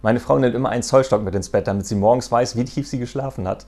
Meine Frau nimmt immer einen Zollstock mit ins Bett, damit sie morgens weiß, wie tief sie geschlafen hat.